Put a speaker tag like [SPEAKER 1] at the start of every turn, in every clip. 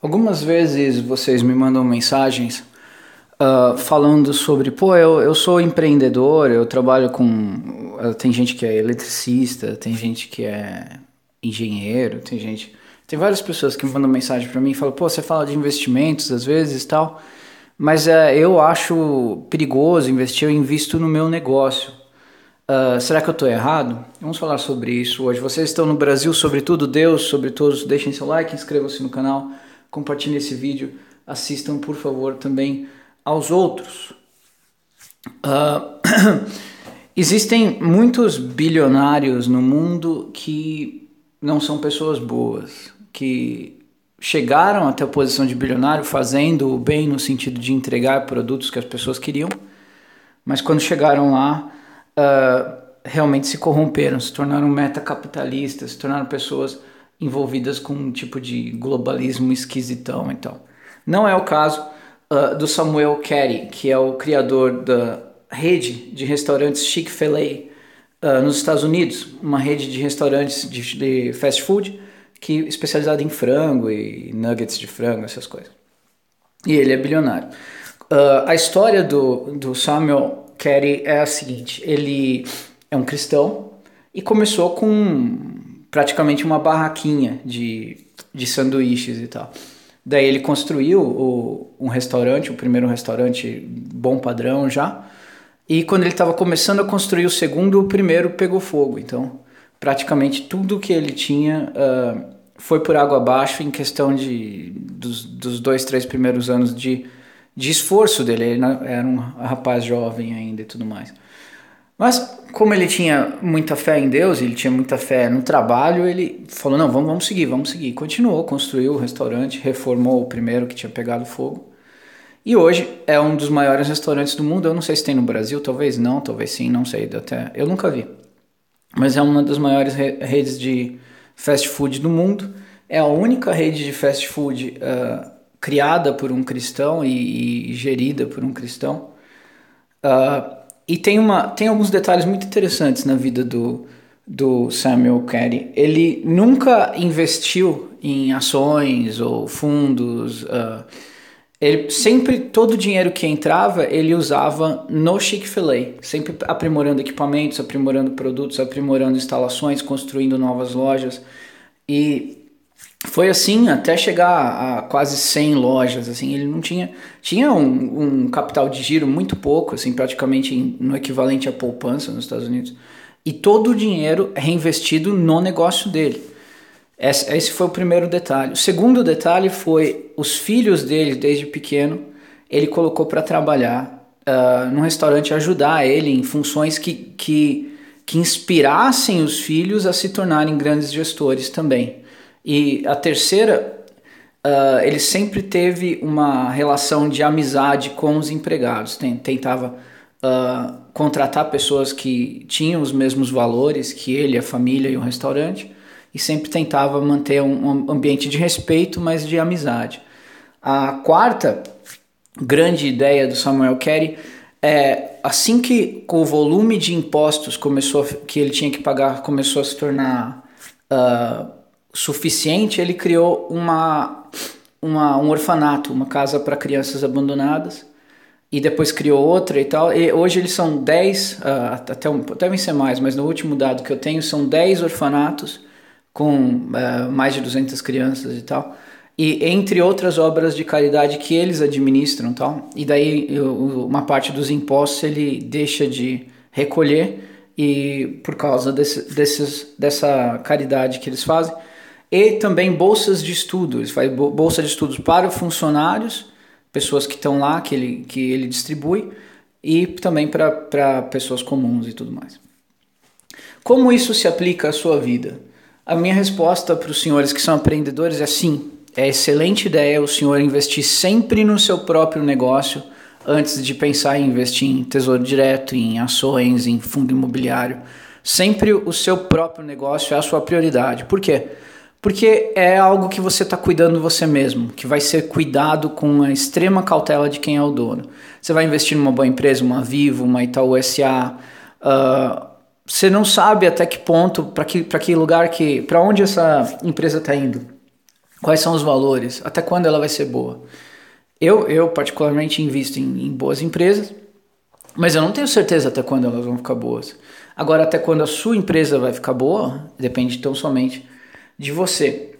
[SPEAKER 1] Algumas vezes vocês me mandam mensagens uh, falando sobre, pô, eu, eu sou empreendedor, eu trabalho com. Uh, tem gente que é eletricista, tem gente que é engenheiro, tem gente. Tem várias pessoas que me mandam mensagem para mim e falam, pô, você fala de investimentos às vezes tal, mas uh, eu acho perigoso investir, eu invisto no meu negócio. Uh, será que eu estou errado? Vamos falar sobre isso hoje. Vocês estão no Brasil, sobretudo Deus, sobre todos, deixem seu like, inscrevam-se no canal compartilhem esse vídeo, assistam por favor também aos outros. Uh, existem muitos bilionários no mundo que não são pessoas boas, que chegaram até a posição de bilionário fazendo o bem no sentido de entregar produtos que as pessoas queriam, mas quando chegaram lá, uh, realmente se corromperam, se tornaram metacapitalistas, se tornaram pessoas envolvidas com um tipo de globalismo esquisitão então. Não é o caso uh, do Samuel Carey, que é o criador da rede de restaurantes Chick-fil-A uh, nos Estados Unidos, uma rede de restaurantes de, de fast food que especializada em frango e nuggets de frango, essas coisas. E ele é bilionário. Uh, a história do, do Samuel Carey é a seguinte: ele é um cristão e começou com praticamente uma barraquinha de, de sanduíches e tal. Daí ele construiu o, um restaurante, o primeiro restaurante bom padrão já. E quando ele estava começando a construir o segundo, o primeiro pegou fogo. Então, praticamente tudo que ele tinha uh, foi por água abaixo em questão de, dos, dos dois, três primeiros anos de, de esforço dele. Ele era um rapaz jovem ainda e tudo mais. Mas como ele tinha muita fé em Deus, ele tinha muita fé no trabalho, ele falou: não, vamos, vamos seguir, vamos seguir. Continuou, construiu o restaurante, reformou o primeiro que tinha pegado fogo. E hoje é um dos maiores restaurantes do mundo. Eu não sei se tem no Brasil, talvez não, talvez sim, não sei. Até eu nunca vi. Mas é uma das maiores redes de fast food do mundo. É a única rede de fast food uh, criada por um cristão e, e gerida por um cristão. Uh, e tem, uma, tem alguns detalhes muito interessantes na vida do, do Samuel Carey. Ele nunca investiu em ações ou fundos. Uh, ele sempre, todo o dinheiro que entrava, ele usava no Chick-fil-A, sempre aprimorando equipamentos, aprimorando produtos, aprimorando instalações, construindo novas lojas. E foi assim até chegar a quase 100 lojas, assim, ele não tinha, tinha um, um capital de giro muito pouco, assim, praticamente no equivalente à poupança nos Estados Unidos, e todo o dinheiro reinvestido no negócio dele. Esse, esse foi o primeiro detalhe. O segundo detalhe foi os filhos dele, desde pequeno, ele colocou para trabalhar uh, num restaurante, ajudar ele em funções que, que, que inspirassem os filhos a se tornarem grandes gestores também. E a terceira, uh, ele sempre teve uma relação de amizade com os empregados. Tentava uh, contratar pessoas que tinham os mesmos valores que ele, a família e o restaurante, e sempre tentava manter um ambiente de respeito, mas de amizade. A quarta grande ideia do Samuel Carey é assim que o volume de impostos começou que ele tinha que pagar começou a se tornar uh, suficiente, ele criou uma, uma, um orfanato, uma casa para crianças abandonadas, e depois criou outra e tal. E hoje eles são 10, uh, ah, até devem ser mais, mas no último dado que eu tenho são 10 orfanatos com uh, mais de 200 crianças e tal. E entre outras obras de caridade que eles administram tal. E daí uma parte dos impostos ele deixa de recolher e por causa desse, desses, dessa caridade que eles fazem e também bolsas de estudo. Ele faz bolsa de estudos para funcionários, pessoas que estão lá, que ele, que ele distribui, e também para pessoas comuns e tudo mais. Como isso se aplica à sua vida? A minha resposta para os senhores que são empreendedores é sim. É excelente ideia o senhor investir sempre no seu próprio negócio antes de pensar em investir em tesouro direto, em ações, em fundo imobiliário. Sempre o seu próprio negócio é a sua prioridade. Por quê? Porque é algo que você está cuidando você mesmo, que vai ser cuidado com a extrema cautela de quem é o dono. Você vai investir numa boa empresa, uma Vivo, uma Itaú SA. Uh, ah, você não sabe até que ponto, para que, que lugar que. para onde essa empresa está indo. Quais são os valores? Até quando ela vai ser boa? Eu, eu particularmente, invisto em, em boas empresas, mas eu não tenho certeza até quando elas vão ficar boas. Agora, até quando a sua empresa vai ficar boa, depende tão somente de você.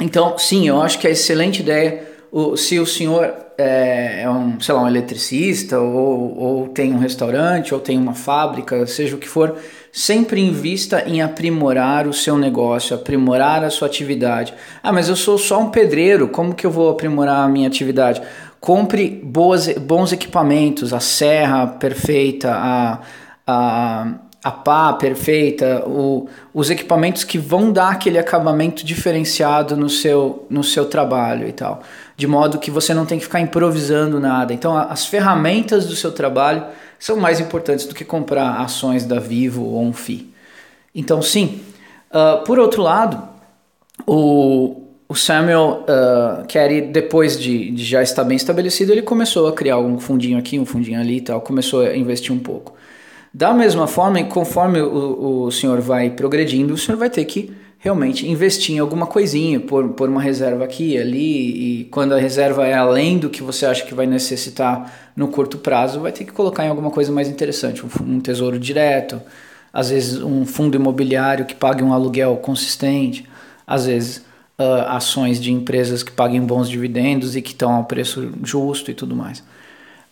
[SPEAKER 1] Então, sim, eu acho que é excelente ideia. O, se o senhor é, é, um, sei lá, um eletricista, ou, ou tem um restaurante, ou tem uma fábrica, seja o que for, sempre invista em aprimorar o seu negócio, aprimorar a sua atividade. Ah, mas eu sou só um pedreiro, como que eu vou aprimorar a minha atividade? Compre boas, bons equipamentos, a serra perfeita, a, a a pá perfeita, o, os equipamentos que vão dar aquele acabamento diferenciado no seu, no seu trabalho e tal. De modo que você não tem que ficar improvisando nada. Então, as ferramentas do seu trabalho são mais importantes do que comprar ações da Vivo ou um FI. Então, sim. Uh, por outro lado, o, o Samuel uh, Carey, depois de, de já estar bem estabelecido, ele começou a criar um fundinho aqui, um fundinho ali e tal, começou a investir um pouco. Da mesma forma, conforme o, o senhor vai progredindo, o senhor vai ter que realmente investir em alguma coisinha, por, por uma reserva aqui ali, e quando a reserva é além do que você acha que vai necessitar no curto prazo, vai ter que colocar em alguma coisa mais interessante, um, um tesouro direto, às vezes um fundo imobiliário que pague um aluguel consistente, às vezes uh, ações de empresas que paguem bons dividendos e que estão ao preço justo e tudo mais.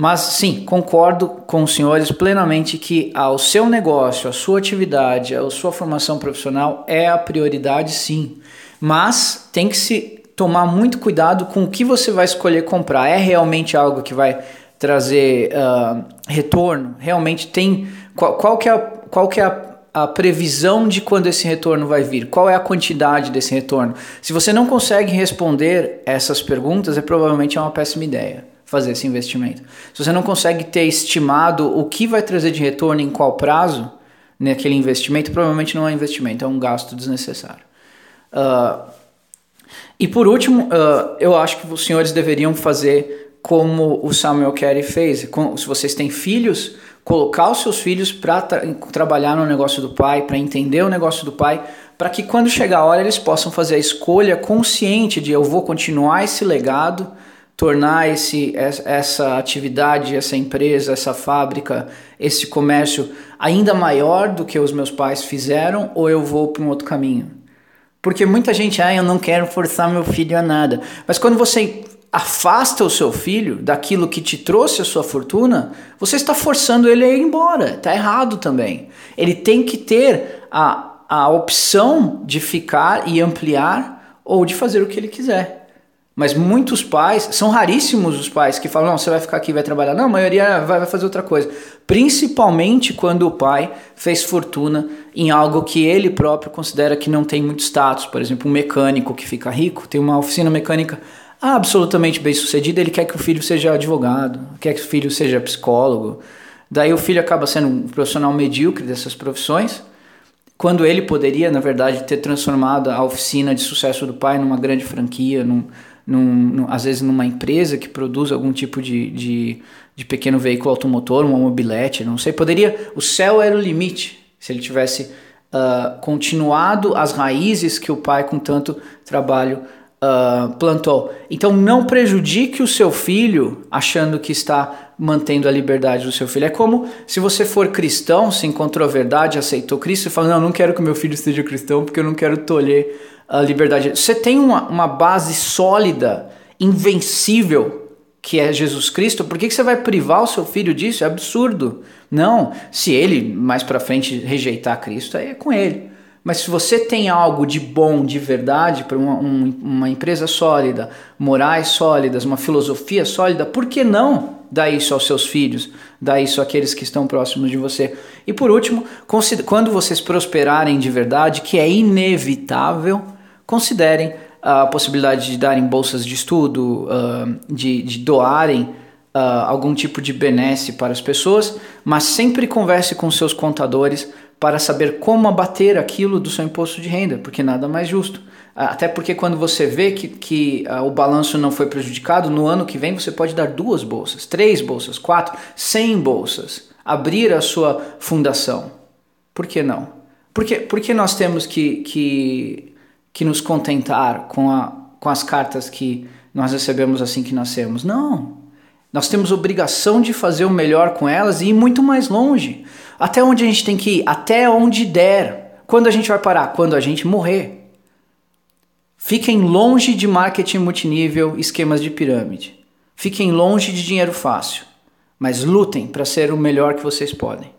[SPEAKER 1] Mas sim, concordo com os senhores plenamente que ao seu negócio, a sua atividade, a sua formação profissional é a prioridade, sim. Mas tem que se tomar muito cuidado com o que você vai escolher comprar. É realmente algo que vai trazer uh, retorno? Realmente tem. Qual, qual que é, a, qual que é a, a previsão de quando esse retorno vai vir? Qual é a quantidade desse retorno? Se você não consegue responder essas perguntas, é provavelmente é uma péssima ideia fazer esse investimento. Se você não consegue ter estimado o que vai trazer de retorno em qual prazo naquele investimento, provavelmente não é investimento, é um gasto desnecessário. Uh, e por último, uh, eu acho que os senhores deveriam fazer como o Samuel Carey fez. Se vocês têm filhos, colocar os seus filhos para tra trabalhar no negócio do pai, para entender o negócio do pai, para que quando chegar a hora eles possam fazer a escolha consciente de eu vou continuar esse legado tornar esse, essa atividade, essa empresa, essa fábrica, esse comércio ainda maior do que os meus pais fizeram ou eu vou para um outro caminho? Porque muita gente, ah, eu não quero forçar meu filho a nada. Mas quando você afasta o seu filho daquilo que te trouxe a sua fortuna, você está forçando ele a ir embora. Está errado também. Ele tem que ter a, a opção de ficar e ampliar ou de fazer o que ele quiser. Mas muitos pais, são raríssimos os pais que falam: não, você vai ficar aqui vai trabalhar. Não, a maioria vai, vai fazer outra coisa. Principalmente quando o pai fez fortuna em algo que ele próprio considera que não tem muito status. Por exemplo, um mecânico que fica rico, tem uma oficina mecânica absolutamente bem sucedida, ele quer que o filho seja advogado, quer que o filho seja psicólogo. Daí o filho acaba sendo um profissional medíocre dessas profissões, quando ele poderia, na verdade, ter transformado a oficina de sucesso do pai numa grande franquia, num, num, num, às vezes numa empresa que produz algum tipo de, de, de, pequeno veículo automotor, uma mobilete, não sei. Poderia. O céu era o limite se ele tivesse uh, continuado as raízes que o pai, com tanto trabalho, uh, plantou. Então não prejudique o seu filho achando que está mantendo a liberdade do seu filho. É como se você for cristão, se encontrou a verdade, aceitou Cristo e fala: Não, não quero que meu filho seja cristão porque eu não quero tolher a liberdade. Você tem uma, uma base sólida, invencível, que é Jesus Cristo, por que, que você vai privar o seu filho disso? É absurdo. Não, se ele mais para frente rejeitar Cristo, aí é com ele. Mas se você tem algo de bom, de verdade, para uma, um, uma empresa sólida, morais sólidas, uma filosofia sólida, por que não dar isso aos seus filhos, dar isso àqueles que estão próximos de você? E por último, quando vocês prosperarem de verdade, que é inevitável, considerem a possibilidade de darem bolsas de estudo, de, de, doarem algum tipo de benesse para as pessoas, mas sempre converse com seus contadores para saber como abater aquilo do seu imposto de renda, porque nada mais justo. Até porque quando você vê que, que o balanço não foi prejudicado, no ano que vem você pode dar duas bolsas, três bolsas, quatro, cem bolsas, abrir a sua fundação. Por que não? Porque, porque nós temos que, que que nos contentar com a, com as cartas que nós recebemos assim que nascemos. Não. Nós temos obrigação de fazer o melhor com elas e ir muito mais longe. Até onde a gente tem que ir? Até onde der. Quando a gente vai parar? Quando a gente morrer. Fiquem longe de marketing multinível, esquemas de pirâmide. Fiquem longe de dinheiro fácil. Mas lutem para ser o melhor que vocês podem.